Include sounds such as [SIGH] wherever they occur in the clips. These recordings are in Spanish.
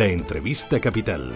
La entrevista capital.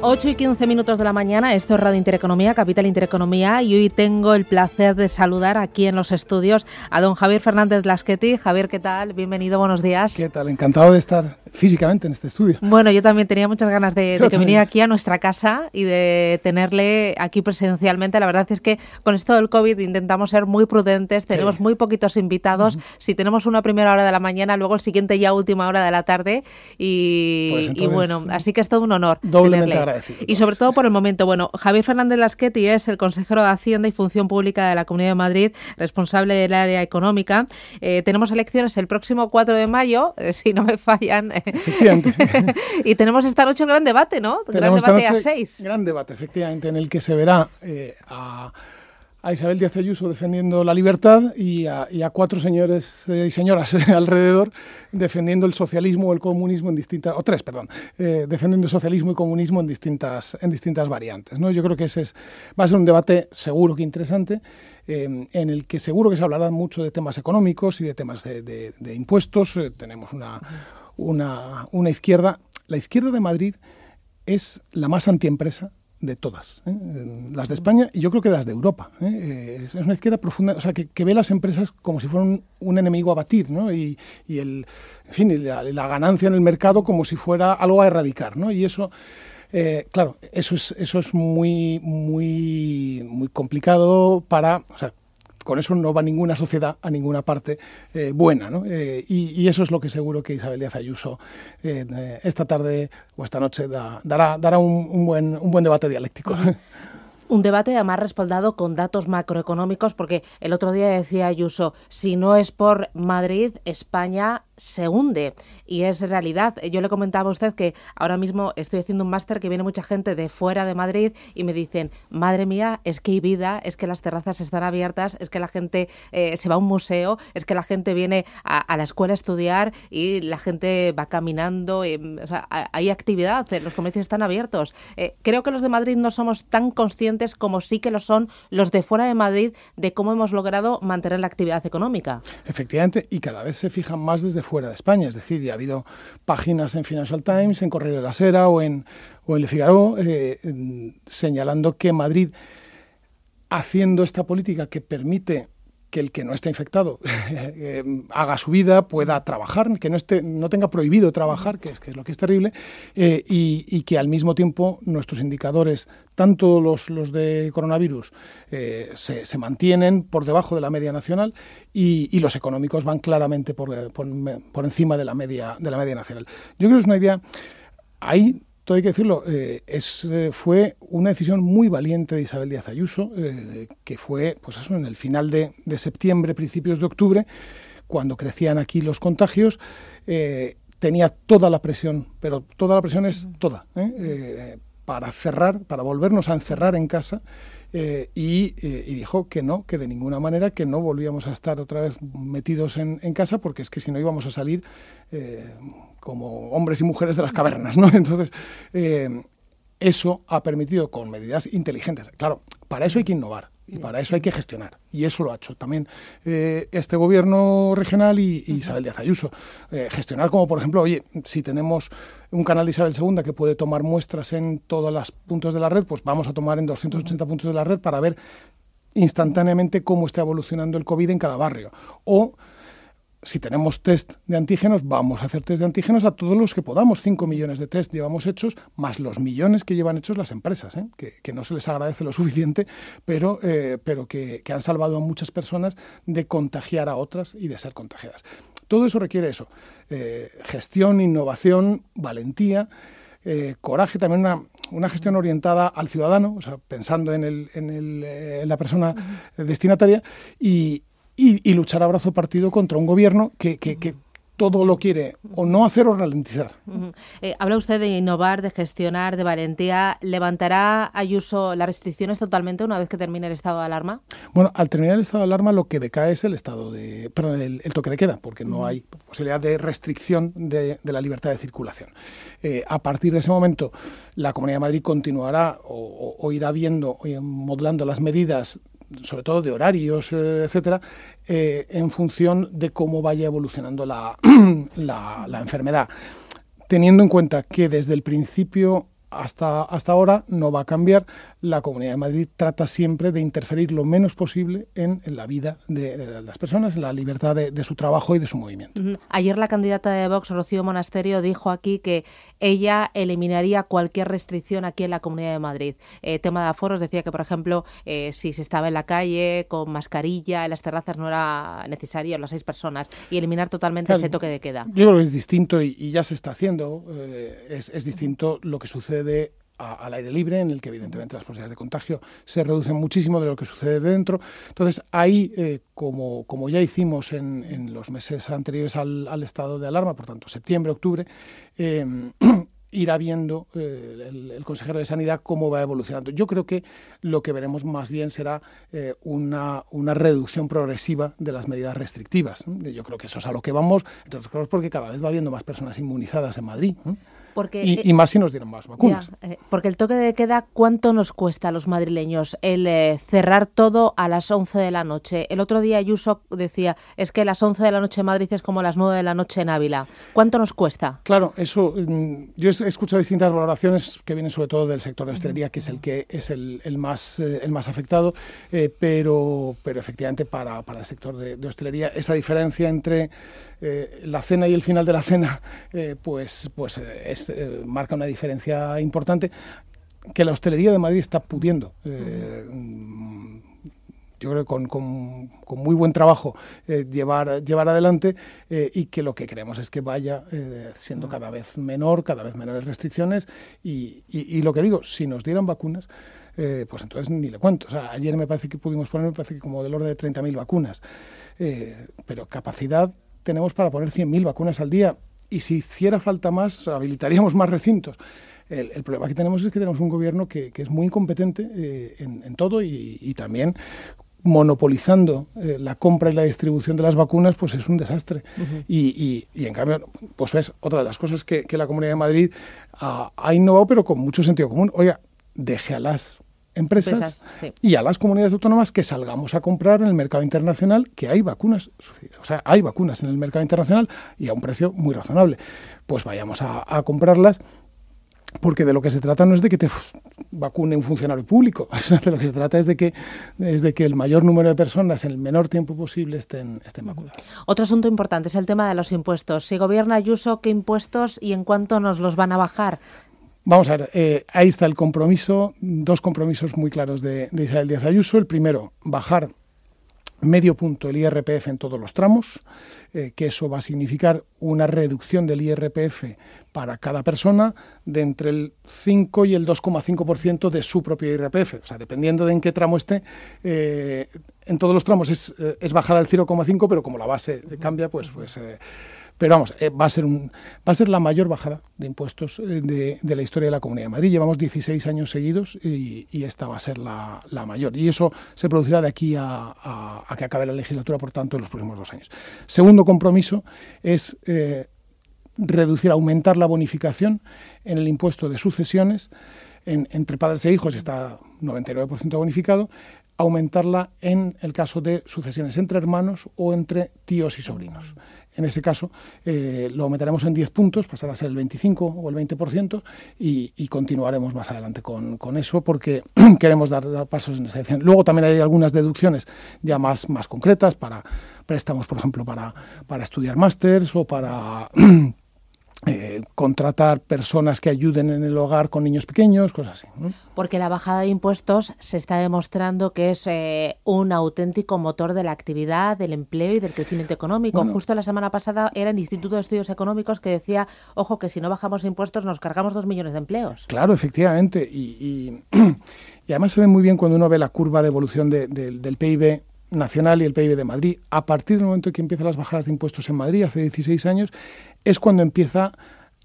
8 y 15 minutos de la mañana, esto es Radio Intereconomía, Capital Intereconomía, y hoy tengo el placer de saludar aquí en los estudios a don Javier Fernández Lasqueti. Javier, ¿qué tal? Bienvenido, buenos días. ¿Qué tal? Encantado de estar físicamente en este estudio. Bueno, yo también tenía muchas ganas de, que viniera aquí a nuestra casa y de tenerle aquí presencialmente. La verdad es que con esto del COVID intentamos ser muy prudentes, tenemos muy poquitos invitados. Si tenemos una primera hora de la mañana, luego el siguiente ya última hora de la tarde. Y, pues bueno, así que es todo un honor. Doblemente agradecido. Y sobre todo por el momento. Bueno, Javier Fernández Lasqueti es el consejero de Hacienda y Función Pública de la Comunidad de Madrid, responsable del área económica. Eh, tenemos elecciones el próximo 4 de mayo, eh, si no me fallan [LAUGHS] y tenemos esta noche un gran debate, ¿no? gran debate a seis. Gran debate, efectivamente, en el que se verá eh, a, Isabel Díaz Ayuso defendiendo la libertad y a, cuatro señores eh, y señoras [LAUGHS] alrededor defendiendo el socialismo o el comunismo en distintas, o tres, perdón, eh, defendiendo el socialismo y comunismo en distintas, en distintas variantes. ¿no? Yo creo que ese es, va a ser un debate seguro que interesante. en el que seguro que se hablará mucho de temas económicos y de temas de, impuestos. tenemos una, una, una izquierda. La izquierda de Madrid es la más antiempresa de todas, ¿eh? las de España y yo creo que las de Europa. ¿eh? Es una izquierda profunda, o sea, que, ve las empresas como si fueran un, enemigo a batir, ¿no? Y, y el, en fin, la, la, ganancia en el mercado como si fuera algo a erradicar, ¿no? Y eso, eh, claro, eso es, eso es muy, muy, muy complicado para, o sea, con eso no va ninguna sociedad a ninguna parte eh, buena. ¿no? Eh, y, eso es lo que seguro que Isabel Díaz Ayuso eh, esta tarde o esta noche dará, dará un, buen, un buen debate dialéctico. Un debate además respaldado con datos macroeconómicos, porque el otro día decía Ayuso, si no es por Madrid, España se hunde y es realidad. Yo le comentaba a usted que ahora mismo estoy haciendo un máster que viene mucha gente de fuera de Madrid y me dicen, madre mía, es que hay vida, es que las terrazas están abiertas, es que la gente eh, se va a un museo, es que la gente viene a, la escuela a estudiar y la gente va caminando, o sea, hay actividad, los comercios están abiertos. Eh, creo que los de Madrid no somos tan conscientes como sí que lo son los de fuera de Madrid de cómo hemos logrado mantener la actividad económica. Efectivamente, y cada vez se fijan más desde fuera de España. Es decir, ya ha habido páginas en Financial Times, en Correo de la Sera o en, o en Le Figaro eh, señalando que Madrid, haciendo esta política que permite que el que no está infectado [LAUGHS] eh, haga su vida, pueda trabajar, que no, esté, no tenga prohibido trabajar, que es, que es lo que es terrible, eh, y, que al mismo tiempo nuestros indicadores, tanto los, los de coronavirus, eh, se, se, mantienen por debajo de la media nacional y, y los económicos van claramente por, por, por, encima de la, media, de la media nacional. Yo creo que es una idea... Ahí todo hay que decirlo, eh, es, eh, fue una decisión muy valiente de Isabel Díaz Ayuso, eh, que fue pues eso, en el final de, septiembre, principios de octubre, cuando crecían aquí los contagios, tenía toda la presión, pero toda la presión es toda, para cerrar, para volvernos a encerrar en casa. y, dijo que no, que de ninguna manera, que no volvíamos a estar otra vez metidos en, casa, porque es que si no íbamos a salir como hombres y mujeres de las cavernas, ¿no? [LAUGHS] Entonces, eh, eso ha permitido con medidas inteligentes. Claro, para eso hay que innovar y para eso hay que gestionar. Y eso lo ha hecho también eh, este gobierno regional y, Isabel Díaz Ayuso. Eh, gestionar como, por ejemplo, oye, si tenemos un canal de Isabel II que puede tomar muestras en todos los puntos de la red, pues vamos a tomar en 280 puntos de la red para ver instantáneamente cómo está evolucionando el COVID en cada barrio. O si tenemos test de antígenos, vamos a hacer test de antígenos a todos los que podamos. 5 millones de test llevamos hechos, más los millones que llevan hechos las empresas, ¿eh? que, no se les agradece lo suficiente, pero, eh, pero que, han salvado a muchas personas de contagiar a otras y de ser contagiadas. Todo eso requiere eso, eh, gestión, innovación, valentía. coraje, también una, una, gestión orientada al ciudadano, o sea, pensando en, el, en, el, en la persona destinataria y, y, luchar a brazo partido contra un gobierno que, que, todo lo quiere o no hacer o ralentizar. Eh, habla usted de innovar, de gestionar, de valentía. ¿Levantará Ayuso las restricciones totalmente una vez que termine el estado de alarma? Bueno, al terminar el estado de alarma lo que decae es el estado de, perdón, el, toque de queda, porque no hay posibilidad de restricción de, la libertad de circulación. Eh, a partir de ese momento, la Comunidad de Madrid continuará o, o irá viendo, o modulando las medidas sobre todo de horarios, eh, etcétera, eh, en función de cómo vaya evolucionando la, [CLEARS THROAT] la enfermedad. Teniendo en cuenta que desde el principio hasta, hasta ahora no va a cambiar. La Comunidad de Madrid trata siempre de interferir lo menos posible en, la vida de, las personas, en la libertad de, su trabajo y de su movimiento. Ayer la candidata de Vox, Rocío Monasterio, dijo aquí que ella eliminaría cualquier restricción aquí en la Comunidad de Madrid. Eh, tema de aforos, decía que, por ejemplo, eh, si se estaba en la calle con mascarilla, en las terrazas no era necesario las seis personas y eliminar totalmente ese toque de queda. Yo creo que es distinto y, ya se está haciendo. Eh, es, es distinto lo que sucede sucede al aire libre, en el que evidentemente las posibilidades de contagio se reducen muchísimo de lo que sucede dentro. Entonces, ahí, eh, como, como ya hicimos en, en los meses anteriores al, estado de alarma, por tanto, septiembre, octubre, eh, [CLEARS THROAT] irá viendo eh, el, consejero de Sanidad cómo va evolucionando. Yo creo que lo que veremos más bien será eh, una, una, reducción progresiva de las medidas restrictivas. Yo creo que eso es a lo que vamos, entre porque cada vez va habiendo más personas inmunizadas en Madrid. Porque, y, más si nos dieron más vacunas. Eh, porque el toque de queda, ¿cuánto nos cuesta a los madrileños el eh, cerrar todo a las 11 de la noche? El otro día Ayuso decía, es que las 11 de la noche en Madrid es como las 9 de la noche en Ávila. ¿Cuánto nos cuesta? Claro, eso, mm, yo he escuchado distintas valoraciones que vienen sobre todo del sector de hostelería, que es el que es el, el más, eh, el más afectado, pero, pero efectivamente para, para el sector de, de hostelería esa diferencia entre la cena y el final de la cena, pues, pues es eh, marca una diferencia importante que la hostelería de Madrid está pudiendo. Eh, yo creo que con, con, muy buen trabajo eh, llevar, llevar adelante y que lo que queremos es que vaya siendo cada vez menor, cada vez menores restricciones y, y, lo que digo, si nos dieran vacunas, pues entonces ni le cuento. O sea, ayer me parece que pudimos poner, me parece que como del orden de 30.000 vacunas, pero capacidad tenemos para poner 100.000 vacunas al día y si hiciera falta más, habilitaríamos más recintos. El, problema que tenemos es que tenemos un gobierno que, es muy incompetente eh, en, todo y, también monopolizando eh, la compra y la distribución de las vacunas, pues es un desastre. y, en cambio, pues ves, otra de las cosas que, la Comunidad de Madrid ha, ha, innovado, pero con mucho sentido común. Oiga, deje empresas, y a las comunidades autónomas que salgamos a comprar en el mercado internacional, que hay vacunas, o sea, hay vacunas en el mercado internacional y a un precio muy razonable. Pues vayamos a, comprarlas porque de lo que se trata no es de que te vacune un funcionario público, [LAUGHS] de lo que se trata es de que, es de que el mayor número de personas en el menor tiempo posible estén, estén vacunadas. Otro asunto importante es el tema de los impuestos. Si gobierna Ayuso, ¿qué impuestos y en cuánto nos los van a bajar? Vamos a ver, eh, ahí está el compromiso, dos compromisos muy claros de, Isabel Díaz Ayuso. El primero, bajar medio punto el IRPF en todos los tramos, eh, que eso va a significar una reducción del IRPF para cada persona de entre el 5 y el 2,5% de su propio IRPF. O sea, dependiendo de en qué tramo esté, eh, en todos los tramos es, es bajar al 0,5, pero como la base cambia, pues, pues pero vamos, eh, va, a ser va a ser la mayor bajada de impuestos eh, de, la historia de la Comunidad de Madrid. Llevamos 16 años seguidos y, esta va a ser la, mayor. Y eso se producirá de aquí a, que acabe la legislatura, por tanto, en los próximos dos años. Segundo compromiso es eh, reducir, aumentar la bonificación en el impuesto de sucesiones. entre padres e hijos está 99% bonificado, aumentarla en el caso de sucesiones entre hermanos o entre tíos y sobrinos. En ese caso, eh, lo aumentaremos en 10 puntos, pasará a ser el 25 o el 20%, y, y continuaremos más adelante con, eso porque [CLEARS THROAT] queremos dar, pasos en esa dirección. Luego también hay algunas deducciones ya más, más concretas para préstamos, por ejemplo, para, para estudiar másters o para [CLEARS THROAT] Eh, contratar personas que ayuden en el hogar con niños pequeños, cosas así. Porque la bajada de impuestos se está demostrando que es eh, un auténtico motor de la actividad, del empleo y del crecimiento económico. Justo la semana pasada era el Instituto de Estudios Económicos que decía, ojo, que si no bajamos impuestos nos cargamos dos millones de empleos. Claro, efectivamente. Y, [CLEARS THROAT] además se ve muy bien cuando uno ve la curva de evolución del PIB nacional y el PIB de Madrid. A partir del momento en que empiezan las bajadas de impuestos en Madrid, hace 16 años, es cuando empieza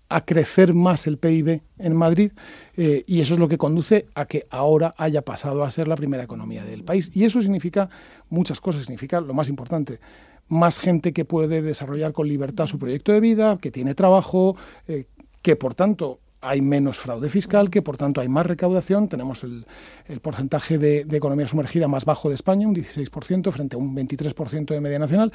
a crecer más el PIB en Madrid eh, y eso es lo que conduce a que ahora haya pasado a ser la primera economía del país. Y eso significa muchas cosas, significa lo más importante, más gente que puede desarrollar con libertad su proyecto de vida, que tiene trabajo, eh, que por tanto hay menos fraude fiscal, que por tanto hay más recaudación, tenemos el, el porcentaje de, economía sumergida más bajo de España, un 16% frente a un 23% de media nacional,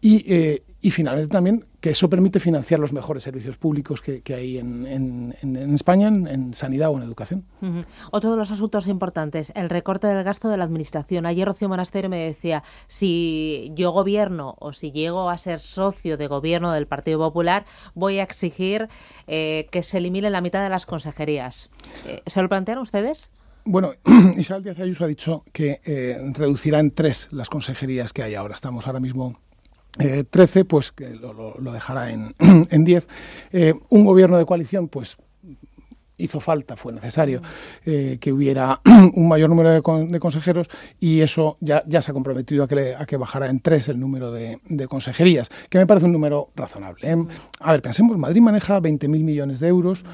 y, eh, y finalmente también que eso permite financiar los mejores servicios públicos que, que hay en, en, en España, en, sanidad o en educación. Uh -huh. Otro de los asuntos importantes, el recorte del gasto de la Administración. Ayer Rocío Monasterio me decía, si yo gobierno o si llego a ser socio de gobierno del Partido Popular, voy a exigir eh, que se elimine la mitad de las consejerías. Eh, ¿Se lo plantean ustedes? Bueno, [CLEARS THROAT] Isabel Díaz Ayuso ha dicho que eh, reducirá en tres las consejerías que hay ahora. Estamos ahora mismo eh, 13, pues que lo, dejará en, [CLEARS THROAT] en 10. Eh, un gobierno de coalición, pues hizo falta, fue necesario eh, que hubiera [CLEARS THROAT] un mayor número de, con, de, consejeros y eso ya, ya se ha comprometido a que, a que bajara en tres el número de, de, consejerías, que me parece un número razonable. ¿eh? A ver, pensemos, Madrid maneja 20.000 millones de euros.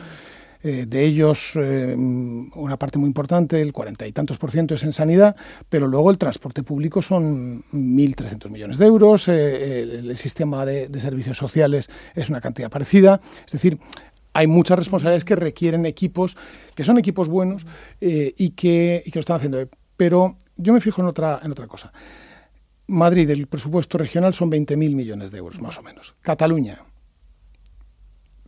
Eh, de ellos, eh, una parte muy importante, el cuarenta y tantos por ciento es en sanidad, pero luego el transporte público son 1.300 millones de euros, eh, el, sistema de, servicios sociales es una cantidad parecida. Es decir, hay muchas responsabilidades que requieren equipos, que son equipos buenos y, que, y, que, lo están haciendo. Pero yo me fijo en otra, en otra cosa. Madrid, el presupuesto regional son 20.000 millones de euros, más o menos. Cataluña,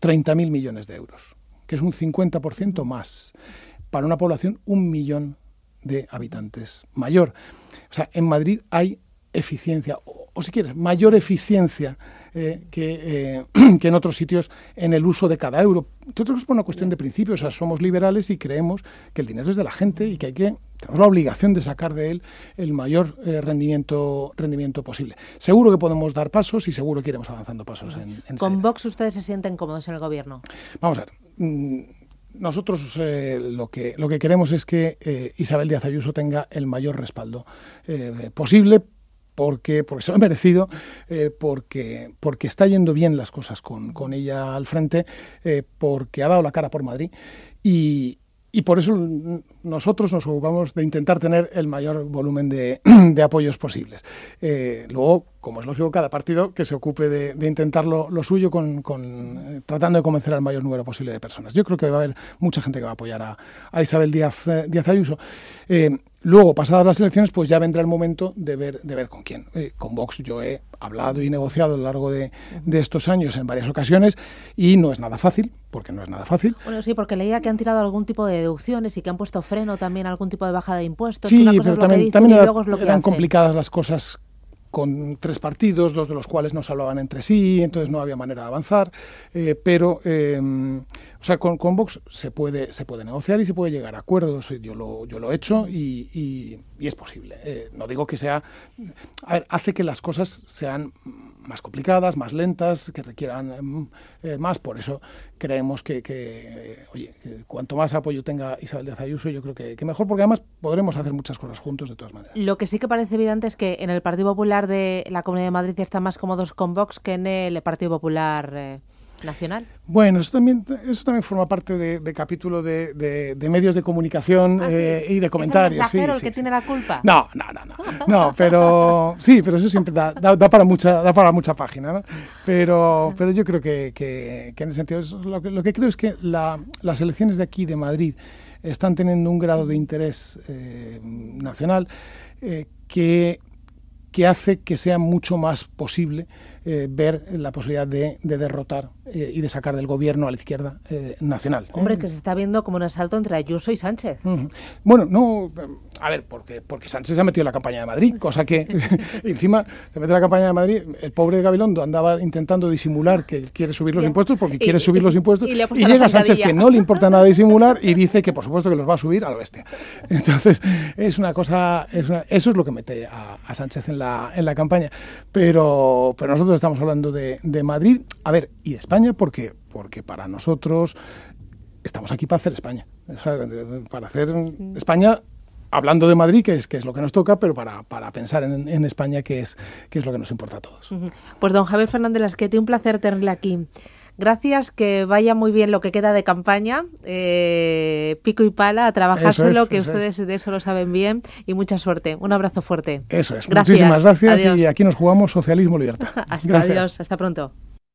30.000 millones de euros, que es un 50% más. Para una población, un millón de habitantes mayor. O sea, en Madrid hay eficiencia, o, o si quieres, mayor eficiencia eh, que, eh, [CLEARS THROAT] que, en otros sitios en el uso de cada euro. Nosotros es por una cuestión de principios, o sea, somos liberales y creemos que el dinero es de la gente y que hay que tenemos la obligación de sacar de él el mayor eh, rendimiento rendimiento posible. Seguro que podemos dar pasos y seguro que iremos avanzando pasos en, en ¿Con Vox ustedes se sienten cómodos en el gobierno? Vamos a ver. Mmm, nosotros eh, lo, que, lo que queremos es que eh, Isabel Díaz Ayuso tenga el mayor respaldo eh, posible porque, porque se lo ha merecido, porque, porque está yendo bien las cosas con, con ella al frente, porque ha dado la cara por Madrid y, y por eso nosotros nos ocupamos de intentar tener el mayor volumen de, [CLEARS THROAT] de apoyos posibles. Luego, como es lógico, cada partido que se ocupe de, de intentar lo, lo suyo con, con, eh, tratando de convencer al mayor número posible de personas. Yo creo que va a haber mucha gente que va a apoyar a, a Isabel Díaz, eh, Díaz Ayuso. luego, pasadas las elecciones, pues ya vendrá el momento de ver, de ver con quién. con Vox yo he hablado y negociado a lo largo de, de, estos años en varias ocasiones y no es nada fácil, porque no es nada fácil. Bueno, sí, porque leía que han tirado algún tipo de deducciones y que han puesto freno también a algún tipo de bajada de impuestos. Sí, pero también, también era, eran complicadas las cosas con tres partidos, dos de los cuales no se hablaban entre sí, entonces no había manera de avanzar, eh, pero eh, o sea, con, con, Vox se puede, se puede negociar y se puede llegar a acuerdos, yo lo, he hecho y es posible. Eh, no digo que sea, a ver, hace que las cosas sean más complicadas, más lentas, que requieran eh, más. Por eso creemos que, que eh, oye, que cuanto más apoyo tenga Isabel de Ayuso, yo creo que, mejor, porque además podremos hacer muchas cosas juntos de todas maneras. Lo que sí que parece evidente es que en el Partido Popular de la Comunidad de Madrid están más cómodos con Vox que en el Partido Popular. Eh nacional. Bueno, eso también, eso también forma parte de, de capítulo de, de, de, medios de comunicación ¿Ah, sí? eh, y de comentarios. ¿Es el sí, el sí, que tiene la culpa? No, no, no, no, no, pero [LAUGHS] sí, pero eso siempre da, da, da, para mucha, da para mucha página, ¿no? Pero, pero yo creo que, que, que en ese sentido, lo que, lo que creo es que la, las elecciones de aquí, de Madrid, están teniendo un grado de interés eh, nacional eh, que, que hace que sea mucho más posible eh, ver la posibilidad de, de derrotar eh, y de sacar del gobierno a la izquierda eh, nacional. Hombre, que se está viendo como un asalto entre Ayuso y Sánchez. Uh -huh. Bueno, no, a ver, porque, porque Sánchez se ha metido en la campaña de Madrid, cosa que [LAUGHS] [LAUGHS] encima se mete en la campaña de Madrid, el pobre Gabilondo andaba intentando disimular que quiere subir los impuestos porque y, quiere subir los impuestos y, y llega Sánchez que no le importa nada disimular y [LAUGHS] dice que por supuesto que los va a subir a la bestia. Entonces, es una cosa, es una, eso es lo que mete a, a, Sánchez en la, en la campaña. Pero, pero nosotros estamos hablando de, de Madrid, a ver, y de España porque, porque para nosotros estamos aquí para hacer España, o sea, para hacer España hablando de Madrid, que es, que es lo que nos toca, pero para, para pensar en, en, España, que es, que es lo que nos importa a todos. Pues don Javier Fernández Lasquete, un placer tenerle aquí. Gracias, que vaya muy bien lo que queda de campaña, eh, pico y pala, a trabajárselo, es, que ustedes es. de eso lo saben bien, y mucha suerte. Un abrazo fuerte. Eso es, gracias. muchísimas gracias adiós. y aquí nos jugamos socialismo libertad. [LAUGHS] hasta gracias. adiós, hasta pronto.